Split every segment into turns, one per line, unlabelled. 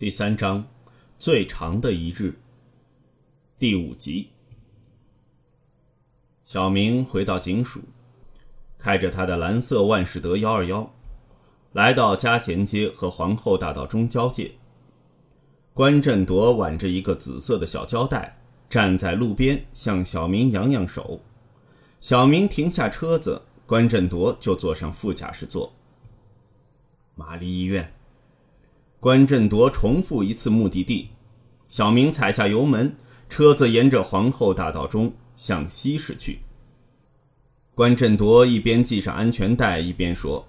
第三章，最长的一日。第五集。小明回到警署，开着他的蓝色万事得幺二幺，来到嘉贤街和皇后大道中交界。关振铎挽着一个紫色的小胶带，站在路边向小明扬扬手。小明停下车子，关振铎就坐上副驾驶座。玛丽医院。关振铎重复一次目的地，小明踩下油门，车子沿着皇后大道中向西驶去。关振铎一边系上安全带，一边说：“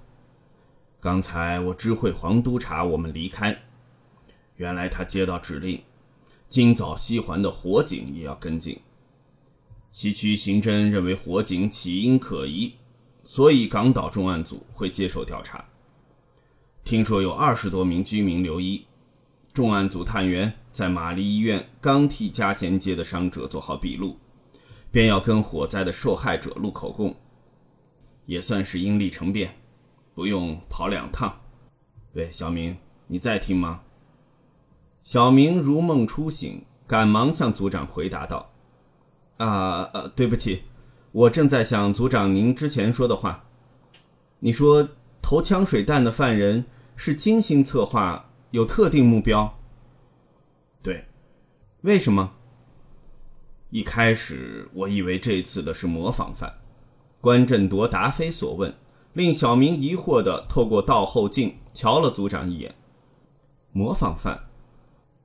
刚才我知会黄督察，我们离开。原来他接到指令，今早西环的火警也要跟进。西区刑侦认为火警起因可疑，所以港岛重案组会接受调查。”听说有二十多名居民留医，重案组探员在玛丽医院刚替嘉贤街的伤者做好笔录，便要跟火灾的受害者录口供，也算是因利成便，不用跑两趟。喂，小明，你在听吗？小明如梦初醒，赶忙向组长回答道：“啊呃，对不起，我正在想组长您之前说的话。你说。”投枪水弹的犯人是精心策划，有特定目标。对，为什么？一开始我以为这次的是模仿犯。关振铎答非所问，令小明疑惑的透过倒后镜瞧了组长一眼。模仿犯，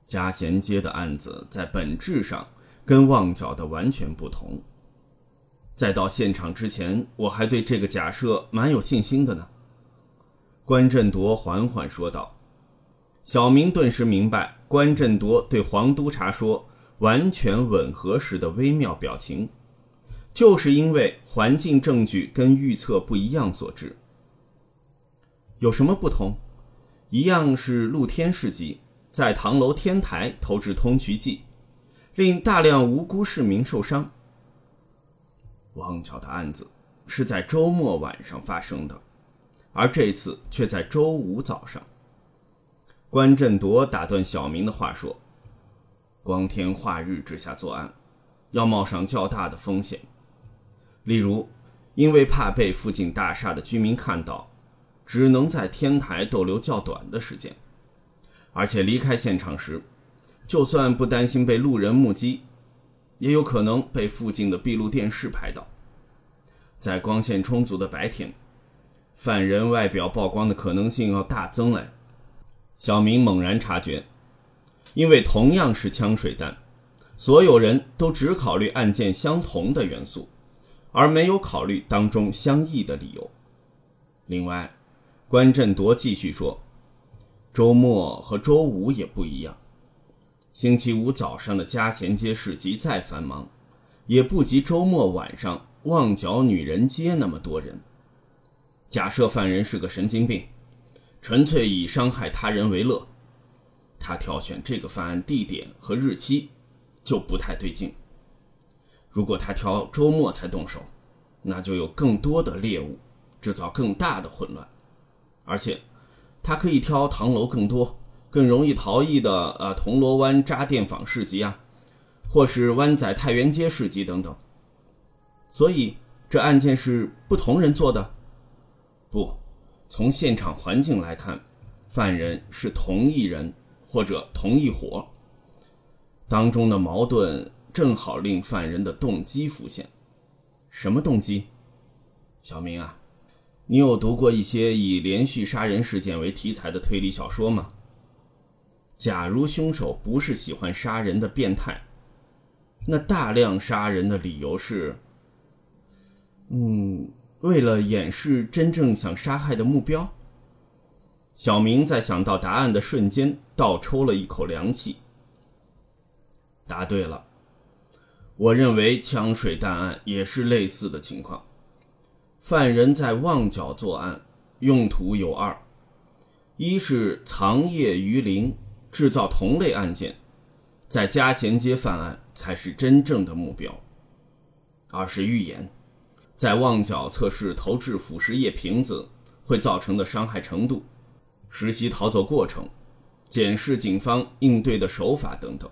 嘉贤街的案子在本质上跟旺角的完全不同。在到现场之前，我还对这个假设蛮有信心的呢。关振铎缓缓说道：“小明顿时明白关振铎对黄督察说‘完全吻合’时的微妙表情，就是因为环境证据跟预测不一样所致。有什么不同？一样是露天市集，在唐楼天台投掷通渠剂，令大量无辜市民受伤。旺角的案子是在周末晚上发生的。”而这次却在周五早上。关振铎打断小明的话说：“光天化日之下作案，要冒上较大的风险。例如，因为怕被附近大厦的居民看到，只能在天台逗留较短的时间。而且离开现场时，就算不担心被路人目击，也有可能被附近的闭路电视拍到。在光线充足的白天。”犯人外表曝光的可能性要大增了。小明猛然察觉，因为同样是枪水弹，所有人都只考虑案件相同的元素，而没有考虑当中相异的理由。另外，关振铎继续说：“周末和周五也不一样。星期五早上的嘉贤街市集再繁忙，也不及周末晚上旺角女人街那么多人。”假设犯人是个神经病，纯粹以伤害他人为乐，他挑选这个犯案地点和日期就不太对劲。如果他挑周末才动手，那就有更多的猎物，制造更大的混乱。而且，他可以挑唐楼更多、更容易逃逸的呃铜锣湾扎电坊市集啊，或是湾仔太原街市集等等。所以，这案件是不同人做的。不，从现场环境来看，犯人是同一人或者同一伙。当中的矛盾正好令犯人的动机浮现。什么动机？小明啊，你有读过一些以连续杀人事件为题材的推理小说吗？假如凶手不是喜欢杀人的变态，那大量杀人的理由是……嗯。为了掩饰真正想杀害的目标，小明在想到答案的瞬间倒抽了一口凉气。答对了，我认为枪水弹案也是类似的情况。犯人在旺角作案，用途有二：一是藏业于林，制造同类案件，在嘉贤街犯案才是真正的目标；二是预演。在旺角测试投掷腐蚀液瓶子会造成的伤害程度，实习逃走过程，检视警方应对的手法等等。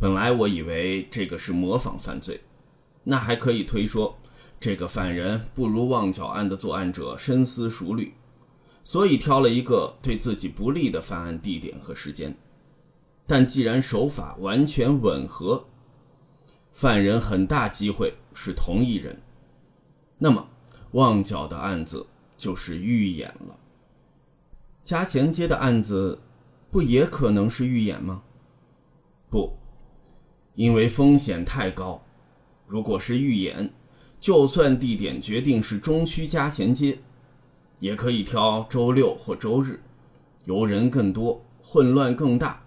本来我以为这个是模仿犯罪，那还可以推说，这个犯人不如旺角案的作案者深思熟虑，所以挑了一个对自己不利的犯案地点和时间。但既然手法完全吻合，犯人很大机会是同一人，那么旺角的案子就是预演了。嘉贤街的案子，不也可能是预演吗？不。因为风险太高，如果是预演，就算地点决定是中区嘉贤街，也可以挑周六或周日，游人更多，混乱更大，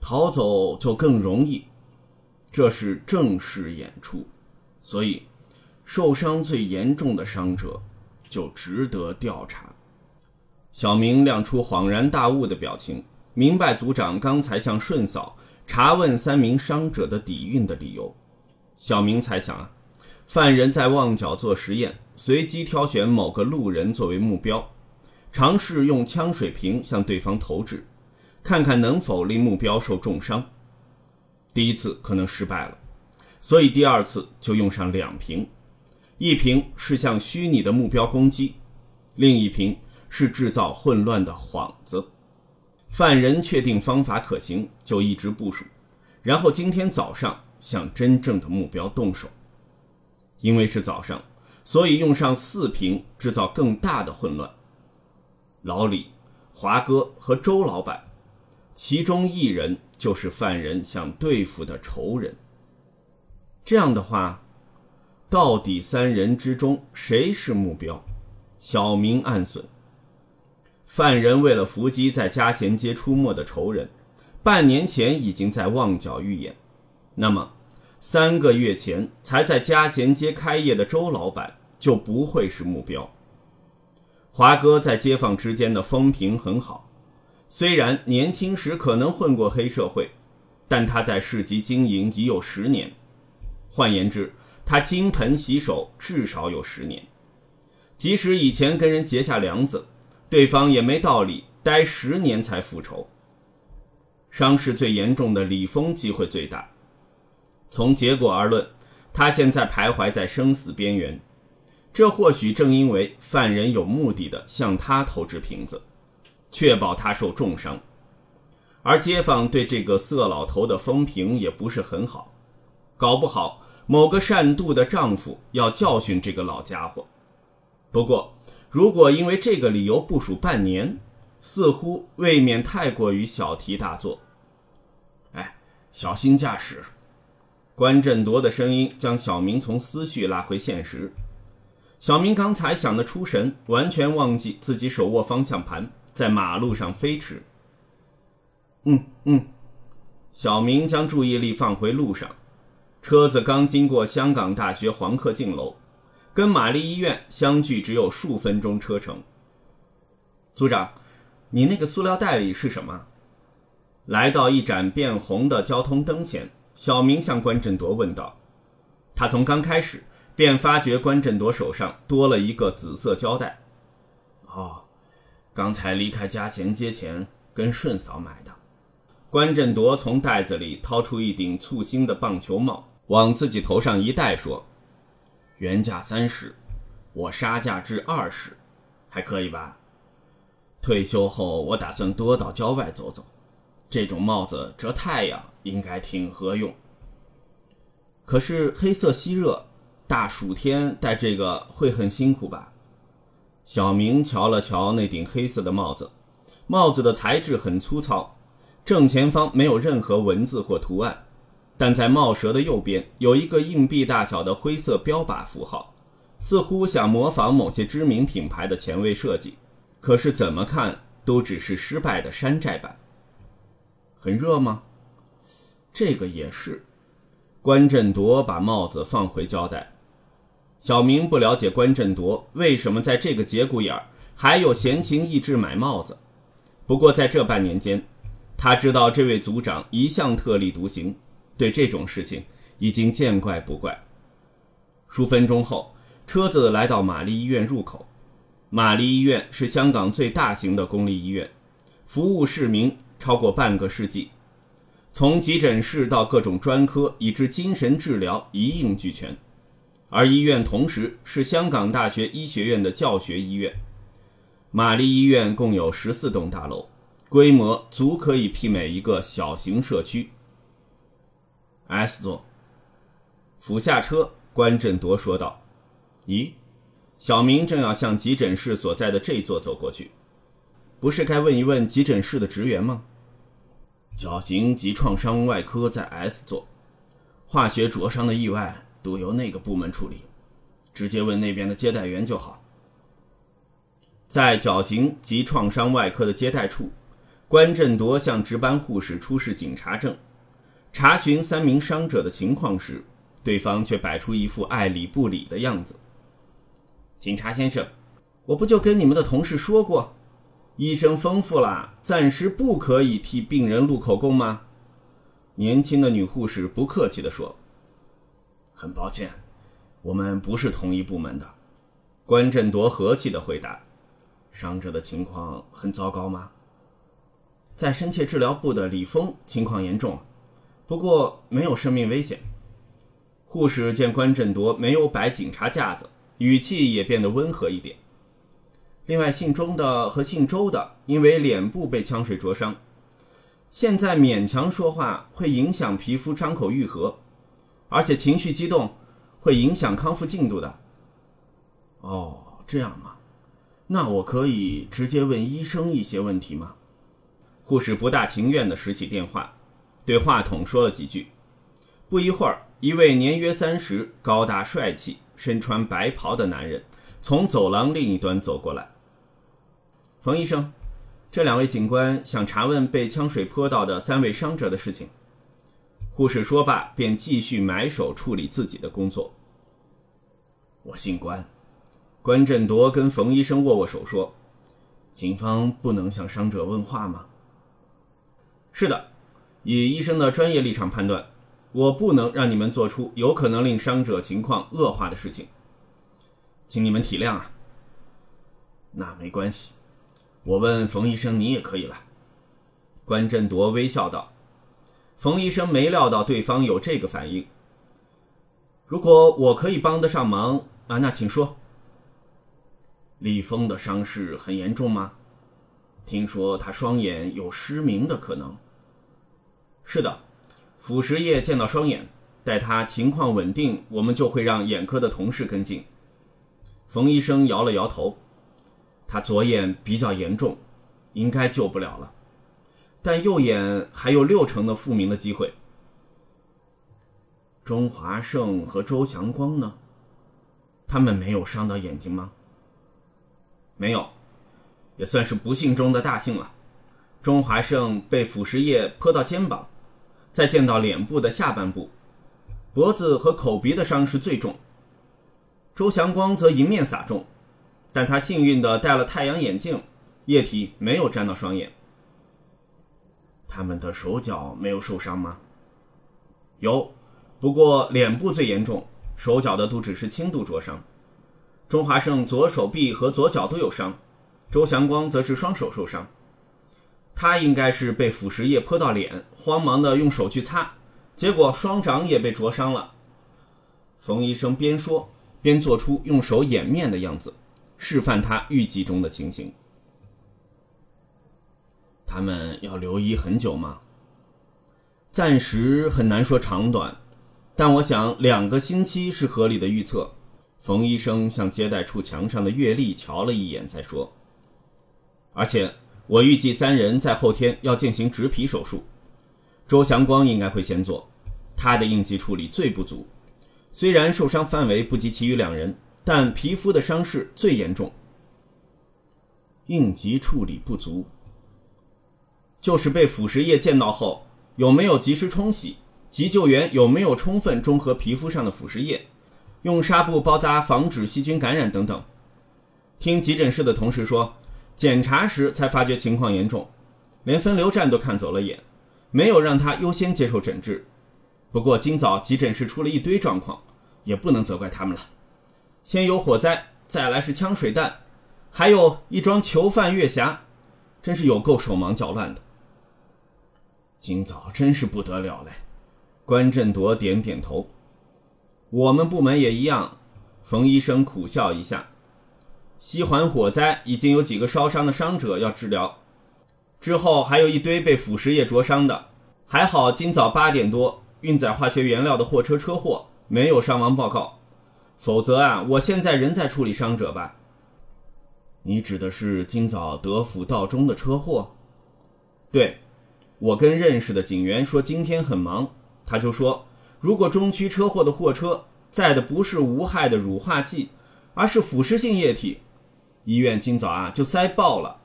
逃走就更容易。这是正式演出，所以受伤最严重的伤者就值得调查。小明亮出恍然大悟的表情，明白组长刚才向顺嫂。查问三名伤者的底蕴的理由，小明猜想啊，犯人在旺角做实验，随机挑选某个路人作为目标，尝试用枪水瓶向对方投掷，看看能否令目标受重伤。第一次可能失败了，所以第二次就用上两瓶，一瓶是向虚拟的目标攻击，另一瓶是制造混乱的幌子。犯人确定方法可行，就一直部署，然后今天早上向真正的目标动手。因为是早上，所以用上四瓶，制造更大的混乱。老李、华哥和周老板，其中一人就是犯人想对付的仇人。这样的话，到底三人之中谁是目标？小明暗损。犯人为了伏击在嘉贤街出没的仇人，半年前已经在旺角预演。那么，三个月前才在嘉贤街开业的周老板就不会是目标。华哥在街坊之间的风评很好，虽然年轻时可能混过黑社会，但他在市集经营已有十年，换言之，他金盆洗手至少有十年。即使以前跟人结下梁子。对方也没道理待十年才复仇。伤势最严重的李峰机会最大。从结果而论，他现在徘徊在生死边缘。这或许正因为犯人有目的的向他投掷瓶子，确保他受重伤。而街坊对这个色老头的风评也不是很好，搞不好某个善妒的丈夫要教训这个老家伙。不过。如果因为这个理由部署半年，似乎未免太过于小题大做。哎，小心驾驶！关振铎的声音将小明从思绪拉回现实。小明刚才想得出神，完全忘记自己手握方向盘，在马路上飞驰。嗯嗯，小明将注意力放回路上，车子刚经过香港大学黄克敬楼。跟玛丽医院相距只有数分钟车程。组长，你那个塑料袋里是什么？来到一盏变红的交通灯前，小明向关振铎问道。他从刚开始便发觉关振铎手上多了一个紫色胶带。哦，刚才离开嘉贤街前跟顺嫂买的。关振铎从袋子里掏出一顶簇新的棒球帽，往自己头上一戴，说。原价三十，我杀价至二十，还可以吧？退休后我打算多到郊外走走，这种帽子遮太阳应该挺合用。可是黑色吸热，大暑天戴这个会很辛苦吧？小明瞧了瞧那顶黑色的帽子，帽子的材质很粗糙，正前方没有任何文字或图案。但在帽舌的右边有一个硬币大小的灰色标靶符号，似乎想模仿某些知名品牌的前卫设计，可是怎么看都只是失败的山寨版。很热吗？这个也是。关振铎把帽子放回胶带。小明不了解关振铎为什么在这个节骨眼儿还有闲情逸致买帽子，不过在这半年间，他知道这位组长一向特立独行。对这种事情已经见怪不怪。数分钟后，车子来到玛丽医院入口。玛丽医院是香港最大型的公立医院，服务市民超过半个世纪，从急诊室到各种专科，以至精神治疗一应俱全。而医院同时是香港大学医学院的教学医院。玛丽医院共有十四栋大楼，规模足可以媲美一个小型社区。S 座，俯下车，关振铎说道：“咦，小明正要向急诊室所在的这座走过去，不是该问一问急诊室的职员吗？绞刑及创伤外科在 S 座，化学灼伤的意外都由那个部门处理，直接问那边的接待员就好。”在绞刑及创伤外科的接待处，关振铎向值班护士出示警察证。查询三名伤者的情况时，对方却摆出一副爱理不理的样子。警察先生，我不就跟你们的同事说过，医生吩咐了，暂时不可以替病人录口供吗？年轻的女护士不客气地说：“很抱歉，我们不是同一部门的。”关振铎和气地回答：“伤者的情况很糟糕吗？”在深切治疗部的李峰情况严重。不过没有生命危险。护士见关振铎没有摆警察架子，语气也变得温和一点。另外，姓钟的和姓周的因为脸部被枪水灼伤，现在勉强说话会影响皮肤伤口愈合，而且情绪激动会影响康复进度的。哦，这样吗？那我可以直接问医生一些问题吗？护士不大情愿地拾起电话。对话筒说了几句，不一会儿，一位年约三十、高大帅气、身穿白袍的男人从走廊另一端走过来。冯医生，这两位警官想查问被枪水泼到的三位伤者的事情。护士说罢，便继续埋首处理自己的工作。我姓关，关振铎跟冯医生握握手说：“警方不能向伤者问话吗？”是的。以医生的专业立场判断，我不能让你们做出有可能令伤者情况恶化的事情，请你们体谅啊。那没关系，我问冯医生，你也可以了。关振铎微笑道。冯医生没料到对方有这个反应。如果我可以帮得上忙啊，那请说。李峰的伤势很严重吗？听说他双眼有失明的可能。是的，腐蚀液溅到双眼，待他情况稳定，我们就会让眼科的同事跟进。冯医生摇了摇头，他左眼比较严重，应该救不了了，但右眼还有六成的复明的机会。钟华胜和周祥光呢？他们没有伤到眼睛吗？没有，也算是不幸中的大幸了。钟华胜被腐蚀液泼到肩膀。再见到脸部的下半部，脖子和口鼻的伤势最重。周祥光则迎面洒中，但他幸运的戴了太阳眼镜，液体没有沾到双眼。他们的手脚没有受伤吗？有，不过脸部最严重，手脚的都只是轻度灼伤。钟华胜左手臂和左脚都有伤，周祥光则是双手受伤。他应该是被腐蚀液泼到脸，慌忙的用手去擦，结果双掌也被灼伤了。冯医生边说边做出用手掩面的样子，示范他预计中的情形。他们要留医很久吗？暂时很难说长短，但我想两个星期是合理的预测。冯医生向接待处墙上的月历瞧了一眼，再说，而且。我预计三人在后天要进行植皮手术，周祥光应该会先做，他的应急处理最不足。虽然受伤范围不及其余两人，但皮肤的伤势最严重。应急处理不足，就是被腐蚀液溅到后有没有及时冲洗，急救员有没有充分中和皮肤上的腐蚀液，用纱布包扎防止细菌感染等等。听急诊室的同事说。检查时才发觉情况严重，连分流站都看走了眼，没有让他优先接受诊治。不过今早急诊室出了一堆状况，也不能责怪他们了。先有火灾，再来是枪水弹，还有一桩囚犯月匣，真是有够手忙脚乱的。今早真是不得了嘞！关振铎点点头。我们部门也一样。冯医生苦笑一下。西环火灾已经有几个烧伤的伤者要治疗，之后还有一堆被腐蚀液灼伤的。还好今早八点多运载化学原料的货车车祸没有伤亡报告，否则啊，我现在仍在处理伤者吧。你指的是今早德辅道中的车祸？对，我跟认识的警员说今天很忙，他就说如果中区车祸的货车载的不是无害的乳化剂，而是腐蚀性液体，医院今早啊就塞爆了。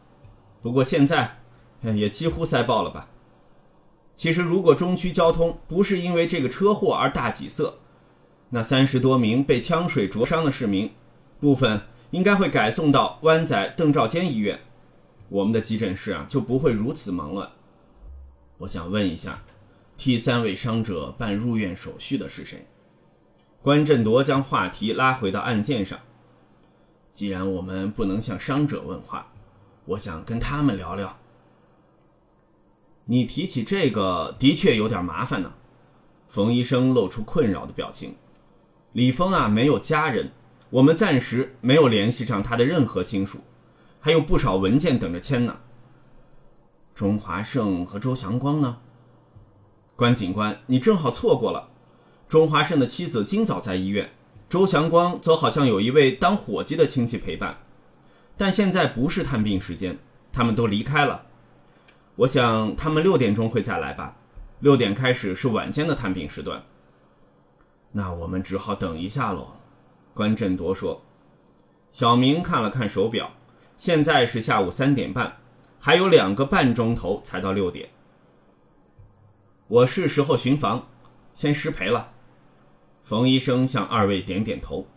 不过现在也几乎塞爆了吧。其实，如果中区交通不是因为这个车祸而大挤塞，那三十多名被枪水灼伤的市民，部分应该会改送到湾仔邓肇坚医院，我们的急诊室啊就不会如此忙乱。我想问一下，替三位伤者办入院手续的是谁？关振铎将话题拉回到案件上。既然我们不能向伤者问话，我想跟他们聊聊。你提起这个的确有点麻烦呢。冯医生露出困扰的表情。李峰啊，没有家人，我们暂时没有联系上他的任何亲属，还有不少文件等着签呢。钟华胜和周祥光呢？关警官，你正好错过了。钟华胜的妻子今早在医院，周祥光则好像有一位当伙计的亲戚陪伴，但现在不是探病时间，他们都离开了。我想他们六点钟会再来吧，六点开始是晚间的探病时段。那我们只好等一下喽。”关振铎说。小明看了看手表，现在是下午三点半，还有两个半钟头才到六点。我是时候巡房，先失陪了。冯医生向二位点点头。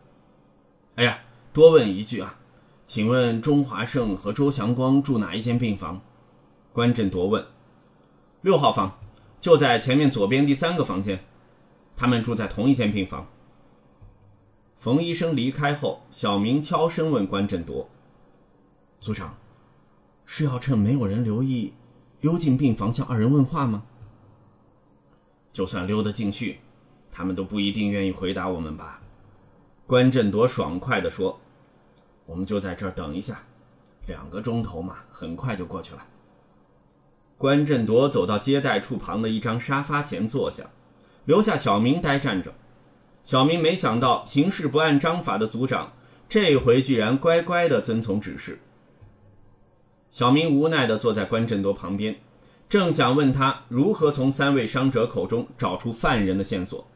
哎呀，多问一句啊，请问钟华胜和周祥光住哪一间病房？关振铎问：“六号房，就在前面左边第三个房间，他们住在同一间病房。”冯医生离开后，小明悄声问关振铎：“组长，是要趁没有人留意，溜进病房向二人问话吗？就算溜得进去，他们都不一定愿意回答我们吧？”关振铎爽快地说：“我们就在这儿等一下，两个钟头嘛，很快就过去了。”关振铎走到接待处旁的一张沙发前坐下，留下小明呆站着。小明没想到行事不按章法的组长，这回居然乖乖地遵从指示。小明无奈地坐在关振铎旁边，正想问他如何从三位伤者口中找出犯人的线索，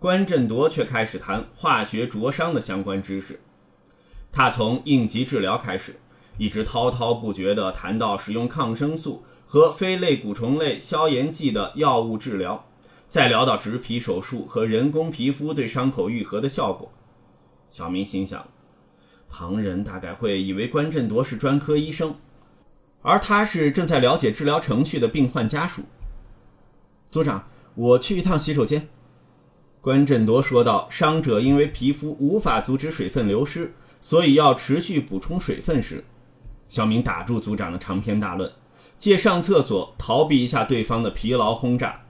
关振铎却开始谈化学灼伤的相关知识。他从应急治疗开始，一直滔滔不绝地谈到使用抗生素。和非类固醇类消炎剂的药物治疗，再聊到植皮手术和人工皮肤对伤口愈合的效果。小明心想，旁人大概会以为关振铎是专科医生，而他是正在了解治疗程序的病患家属。组长，我去一趟洗手间。关振铎说道：“伤者因为皮肤无法阻止水分流失，所以要持续补充水分时，小明打住组长的长篇大论。借上厕所逃避一下对方的疲劳轰炸。